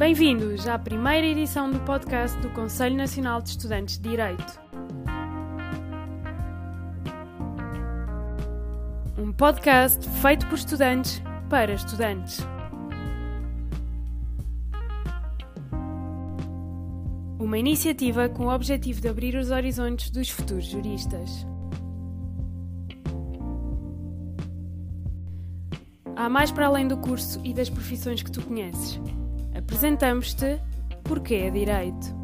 Bem-vindos à primeira edição do podcast do Conselho Nacional de Estudantes de Direito. Um podcast feito por estudantes para estudantes. Uma iniciativa com o objetivo de abrir os horizontes dos futuros juristas. Há mais para além do curso e das profissões que tu conheces. Apresentamos-te Porquê é Direito.